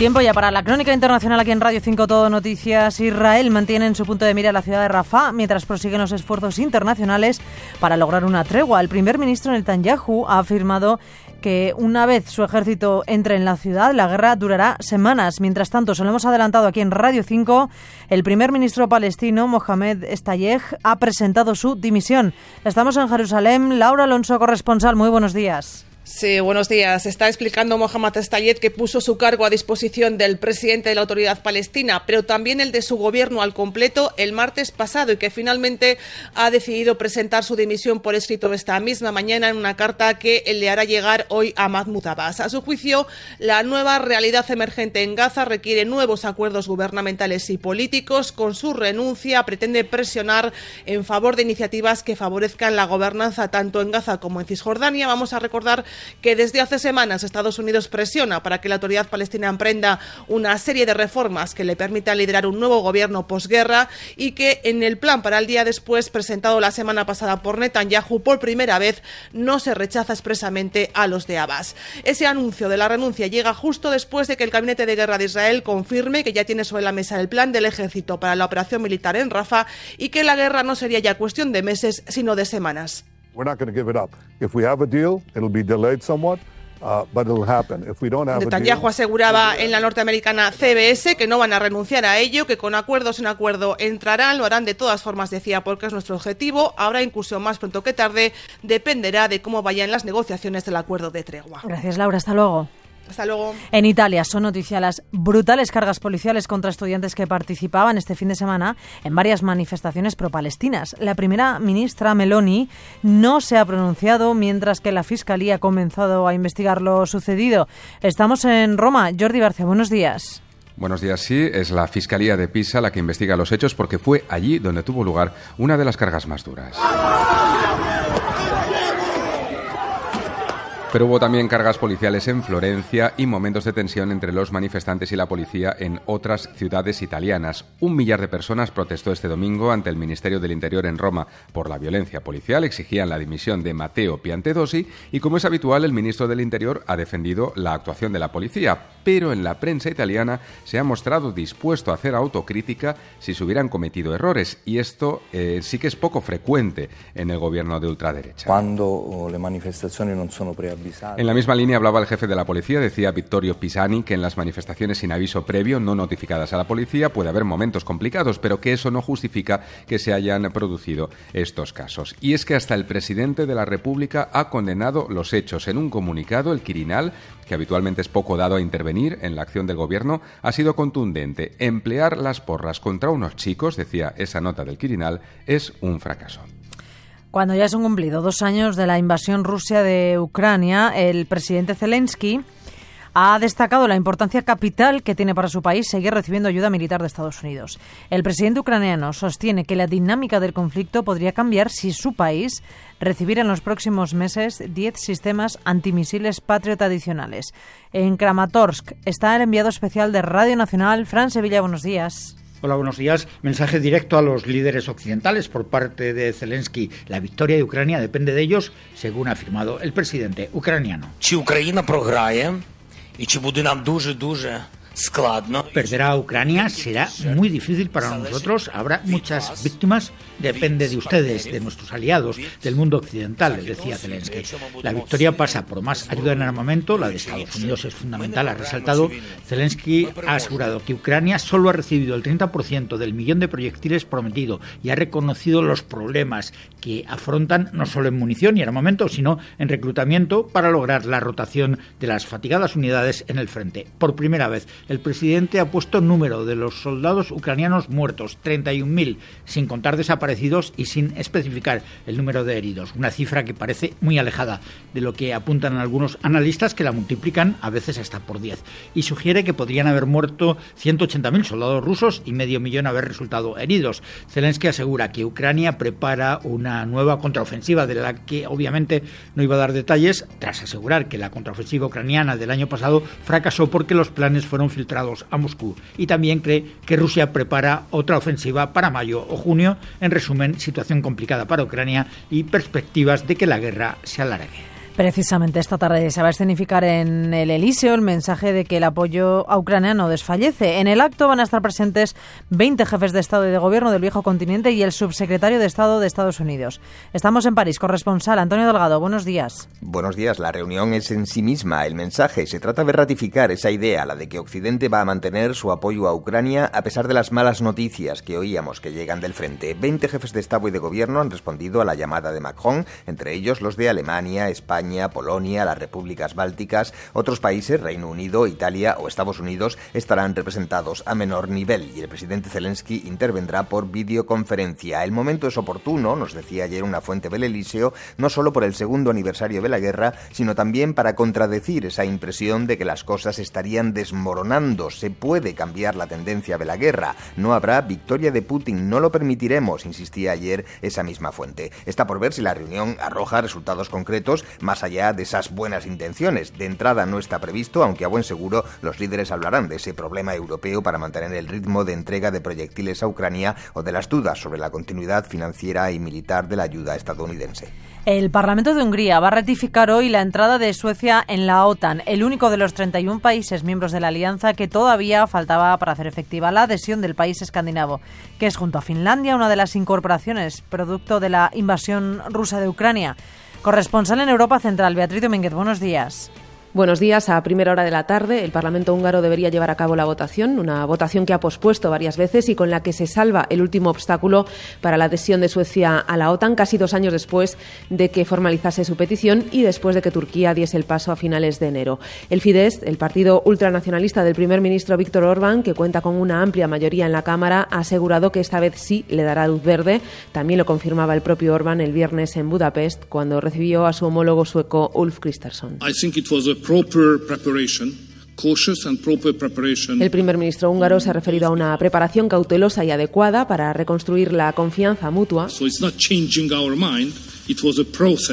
Tiempo ya para la crónica internacional aquí en Radio 5 Todo Noticias. Israel mantiene en su punto de mira la ciudad de Rafah mientras prosiguen los esfuerzos internacionales para lograr una tregua. El primer ministro Netanyahu ha afirmado que una vez su ejército entre en la ciudad, la guerra durará semanas. Mientras tanto, se lo hemos adelantado aquí en Radio 5, el primer ministro palestino, Mohamed Estayeh, ha presentado su dimisión. Estamos en Jerusalén. Laura Alonso, corresponsal, muy buenos días. Sí, buenos días. Está explicando Mohamed Estayed que puso su cargo a disposición del presidente de la autoridad palestina, pero también el de su gobierno al completo el martes pasado y que finalmente ha decidido presentar su dimisión por escrito esta misma mañana en una carta que le hará llegar hoy a Mahmoud Abbas. A su juicio, la nueva realidad emergente en Gaza requiere nuevos acuerdos gubernamentales y políticos. Con su renuncia pretende presionar en favor de iniciativas que favorezcan la gobernanza tanto en Gaza como en Cisjordania. Vamos a recordar que desde hace semanas Estados Unidos presiona para que la autoridad palestina emprenda una serie de reformas que le permitan liderar un nuevo gobierno posguerra y que en el plan para el día después presentado la semana pasada por Netanyahu por primera vez no se rechaza expresamente a los de Abbas. Ese anuncio de la renuncia llega justo después de que el gabinete de guerra de Israel confirme que ya tiene sobre la mesa el plan del ejército para la operación militar en Rafah y que la guerra no sería ya cuestión de meses, sino de semanas. We're not going to give it up. If we have a deal, it'll be delayed somewhat. Uh, but it'll happen. If we don't have Netanyahu aseguraba en la norteamericana CBS que no van a renunciar a ello, que con acuerdos en acuerdo entrarán, lo harán de todas formas, decía, porque es nuestro objetivo. Habrá inclusión más pronto que tarde, dependerá de cómo vayan las negociaciones del acuerdo de tregua. Gracias, Laura. Hasta luego. Hasta luego. En Italia son noticia las brutales cargas policiales contra estudiantes que participaban este fin de semana en varias manifestaciones pro-palestinas. La primera ministra Meloni no se ha pronunciado mientras que la Fiscalía ha comenzado a investigar lo sucedido. Estamos en Roma. Jordi Barcia, buenos días. Buenos días, sí, es la Fiscalía de Pisa la que investiga los hechos porque fue allí donde tuvo lugar una de las cargas más duras. Pero hubo también cargas policiales en Florencia y momentos de tensión entre los manifestantes y la policía en otras ciudades italianas. Un millar de personas protestó este domingo ante el Ministerio del Interior en Roma por la violencia policial, exigían la dimisión de Matteo Piantedosi y, como es habitual, el ministro del Interior ha defendido la actuación de la policía. Pero en la prensa italiana se ha mostrado dispuesto a hacer autocrítica si se hubieran cometido errores y esto eh, sí que es poco frecuente en el gobierno de ultraderecha. Cuando oh, le manifestaciones no son en la misma línea hablaba el jefe de la policía, decía Vittorio Pisani que en las manifestaciones sin aviso previo, no notificadas a la policía, puede haber momentos complicados, pero que eso no justifica que se hayan producido estos casos. Y es que hasta el presidente de la República ha condenado los hechos. En un comunicado, el Quirinal, que habitualmente es poco dado a intervenir en la acción del gobierno, ha sido contundente. Emplear las porras contra unos chicos, decía esa nota del Quirinal, es un fracaso. Cuando ya se han cumplido dos años de la invasión rusa de Ucrania, el presidente Zelensky ha destacado la importancia capital que tiene para su país seguir recibiendo ayuda militar de Estados Unidos. El presidente ucraniano sostiene que la dinámica del conflicto podría cambiar si su país recibiera en los próximos meses 10 sistemas antimisiles Patriot adicionales. En Kramatorsk está el enviado especial de Radio Nacional, Fran Sevilla. Buenos días. Hola, buenos días. Mensaje directo a los líderes occidentales por parte de Zelensky. La victoria de Ucrania depende de ellos, según ha afirmado el presidente ucraniano. Чи Україна програє, і чи буде нам дуже дуже Perder a Ucrania será muy difícil para nosotros. Habrá muchas víctimas. Depende de ustedes, de nuestros aliados, del mundo occidental, decía Zelensky. La victoria pasa por más ayuda en armamento. La de Estados Unidos es fundamental, ha resaltado. Zelensky ha asegurado que Ucrania solo ha recibido el 30% del millón de proyectiles prometido y ha reconocido los problemas que afrontan no solo en munición y armamento, sino en reclutamiento para lograr la rotación de las fatigadas unidades en el frente. Por primera vez, el presidente ha puesto número de los soldados ucranianos muertos, 31.000, sin contar desaparecidos y sin especificar el número de heridos, una cifra que parece muy alejada de lo que apuntan algunos analistas que la multiplican a veces hasta por 10 y sugiere que podrían haber muerto 180.000 soldados rusos y medio millón haber resultado heridos. Zelensky asegura que Ucrania prepara una nueva contraofensiva de la que obviamente no iba a dar detalles tras asegurar que la contraofensiva ucraniana del año pasado fracasó porque los planes fueron filtrados a Moscú y también cree que Rusia prepara otra ofensiva para mayo o junio. En resumen, situación complicada para Ucrania y perspectivas de que la guerra se alargue. Precisamente esta tarde se va a escenificar en el Elíseo el mensaje de que el apoyo a Ucrania no desfallece. En el acto van a estar presentes 20 jefes de Estado y de Gobierno del viejo continente y el subsecretario de Estado de Estados Unidos. Estamos en París. Corresponsal Antonio Delgado, buenos días. Buenos días. La reunión es en sí misma el mensaje. Se trata de ratificar esa idea, la de que Occidente va a mantener su apoyo a Ucrania a pesar de las malas noticias que oíamos que llegan del frente. 20 jefes de Estado y de Gobierno han respondido a la llamada de Macron, entre ellos los de Alemania, España, Polonia, las repúblicas bálticas, otros países, Reino Unido, Italia o Estados Unidos, estarán representados a menor nivel y el presidente Zelensky intervendrá por videoconferencia. El momento es oportuno, nos decía ayer una fuente del Elíseo, no solo por el segundo aniversario de la guerra, sino también para contradecir esa impresión de que las cosas estarían desmoronando. Se puede cambiar la tendencia de la guerra. No habrá victoria de Putin, no lo permitiremos, insistía ayer esa misma fuente. Está por ver si la reunión arroja resultados concretos allá de esas buenas intenciones. De entrada no está previsto, aunque a buen seguro los líderes hablarán de ese problema europeo para mantener el ritmo de entrega de proyectiles a Ucrania o de las dudas sobre la continuidad financiera y militar de la ayuda estadounidense. El Parlamento de Hungría va a ratificar hoy la entrada de Suecia en la OTAN, el único de los 31 países miembros de la alianza que todavía faltaba para hacer efectiva la adhesión del país escandinavo, que es junto a Finlandia una de las incorporaciones producto de la invasión rusa de Ucrania. Corresponsal en Europa Central, Beatriz Domínguez, buenos días. Buenos días. A primera hora de la tarde, el Parlamento húngaro debería llevar a cabo la votación, una votación que ha pospuesto varias veces y con la que se salva el último obstáculo para la adhesión de Suecia a la OTAN, casi dos años después de que formalizase su petición y después de que Turquía diese el paso a finales de enero. El Fidesz, el partido ultranacionalista del primer ministro Víctor Orbán, que cuenta con una amplia mayoría en la Cámara, ha asegurado que esta vez sí le dará luz verde. También lo confirmaba el propio Orbán el viernes en Budapest, cuando recibió a su homólogo sueco Ulf Kristersson. El primer ministro húngaro se ha referido a una preparación cautelosa y adecuada para reconstruir la confianza mutua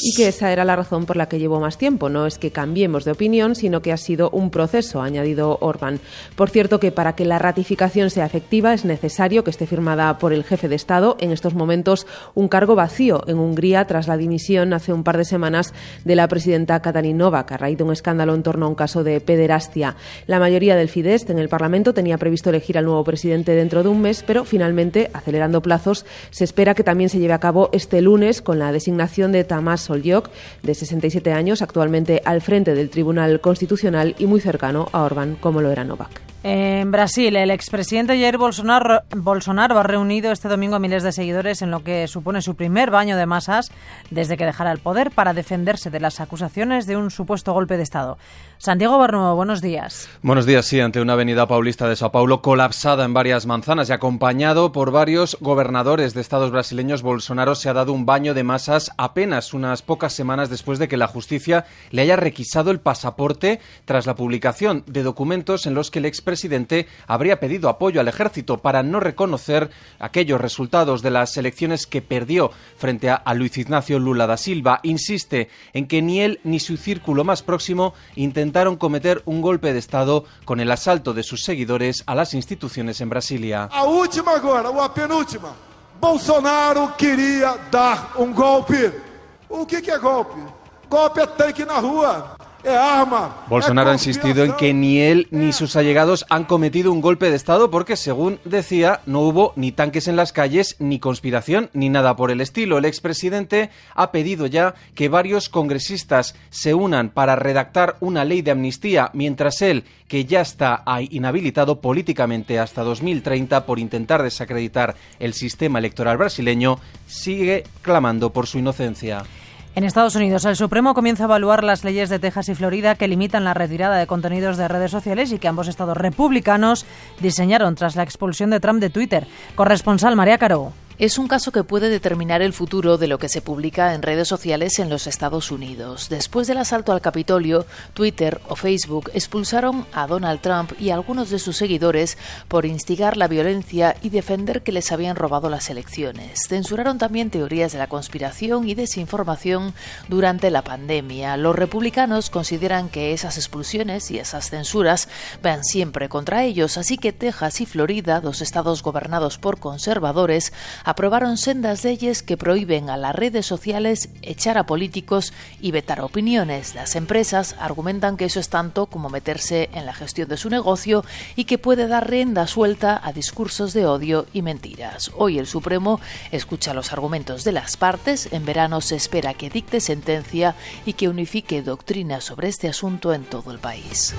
y que esa era la razón por la que llevó más tiempo. No es que cambiemos de opinión, sino que ha sido un proceso, ha añadido Orbán. Por cierto, que para que la ratificación sea efectiva es necesario que esté firmada por el jefe de Estado. En estos momentos, un cargo vacío en Hungría tras la dimisión hace un par de semanas de la presidenta Katalin Novak a raíz de un escándalo en torno a un caso de pederastia. La mayoría del Fidesz en el Parlamento tenía previsto elegir al nuevo presidente dentro de un mes, pero finalmente, acelerando plazos, se espera que también se lleve a cabo este lunes con la designación de Tamás Solyok, de 67 años, actualmente al frente del Tribunal Constitucional y muy cercano a Orbán, como lo era Novak. En Brasil, el expresidente Jair Bolsonaro, Bolsonaro, ha reunido este domingo a miles de seguidores en lo que supone su primer baño de masas desde que dejara el poder para defenderse de las acusaciones de un supuesto golpe de Estado. Santiago Barnuevo, buenos días. Buenos días, sí, ante una avenida paulista de Sao Paulo colapsada en varias manzanas y acompañado por varios gobernadores de estados brasileños, Bolsonaro se ha dado un baño de masas apenas unas pocas semanas después de que la justicia le haya requisado el pasaporte tras la publicación de documentos en los que el expresidente presidente habría pedido apoyo al ejército para no reconocer aquellos resultados de las elecciones que perdió frente a, Luis Ignacio Lula da Silva. Insiste en que ni él ni su círculo más próximo intentaron cometer un golpe de Estado con el asalto de sus seguidores a las instituciones en Brasilia. A última agora, a penúltima. Bolsonaro quería dar un golpe. O que, que golpe? Golpe é tanque na rua. Bolsonaro ha insistido en que ni él ni sus allegados han cometido un golpe de Estado porque, según decía, no hubo ni tanques en las calles, ni conspiración, ni nada por el estilo. El expresidente ha pedido ya que varios congresistas se unan para redactar una ley de amnistía, mientras él, que ya está inhabilitado políticamente hasta 2030 por intentar desacreditar el sistema electoral brasileño, sigue clamando por su inocencia. En Estados Unidos, el Supremo comienza a evaluar las leyes de Texas y Florida que limitan la retirada de contenidos de redes sociales y que ambos estados republicanos diseñaron tras la expulsión de Trump de Twitter. Corresponsal María Caro. Es un caso que puede determinar el futuro de lo que se publica en redes sociales en los Estados Unidos. Después del asalto al Capitolio, Twitter o Facebook expulsaron a Donald Trump y a algunos de sus seguidores por instigar la violencia y defender que les habían robado las elecciones. Censuraron también teorías de la conspiración y desinformación durante la pandemia. Los republicanos consideran que esas expulsiones y esas censuras van siempre contra ellos, así que Texas y Florida, dos estados gobernados por conservadores, aprobaron sendas leyes que prohíben a las redes sociales echar a políticos y vetar opiniones. Las empresas argumentan que eso es tanto como meterse en la gestión de su negocio y que puede dar rienda suelta a discursos de odio y mentiras. Hoy el Supremo escucha los argumentos de las partes. En verano se espera que dicte sentencia y que unifique doctrina sobre este asunto en todo el país.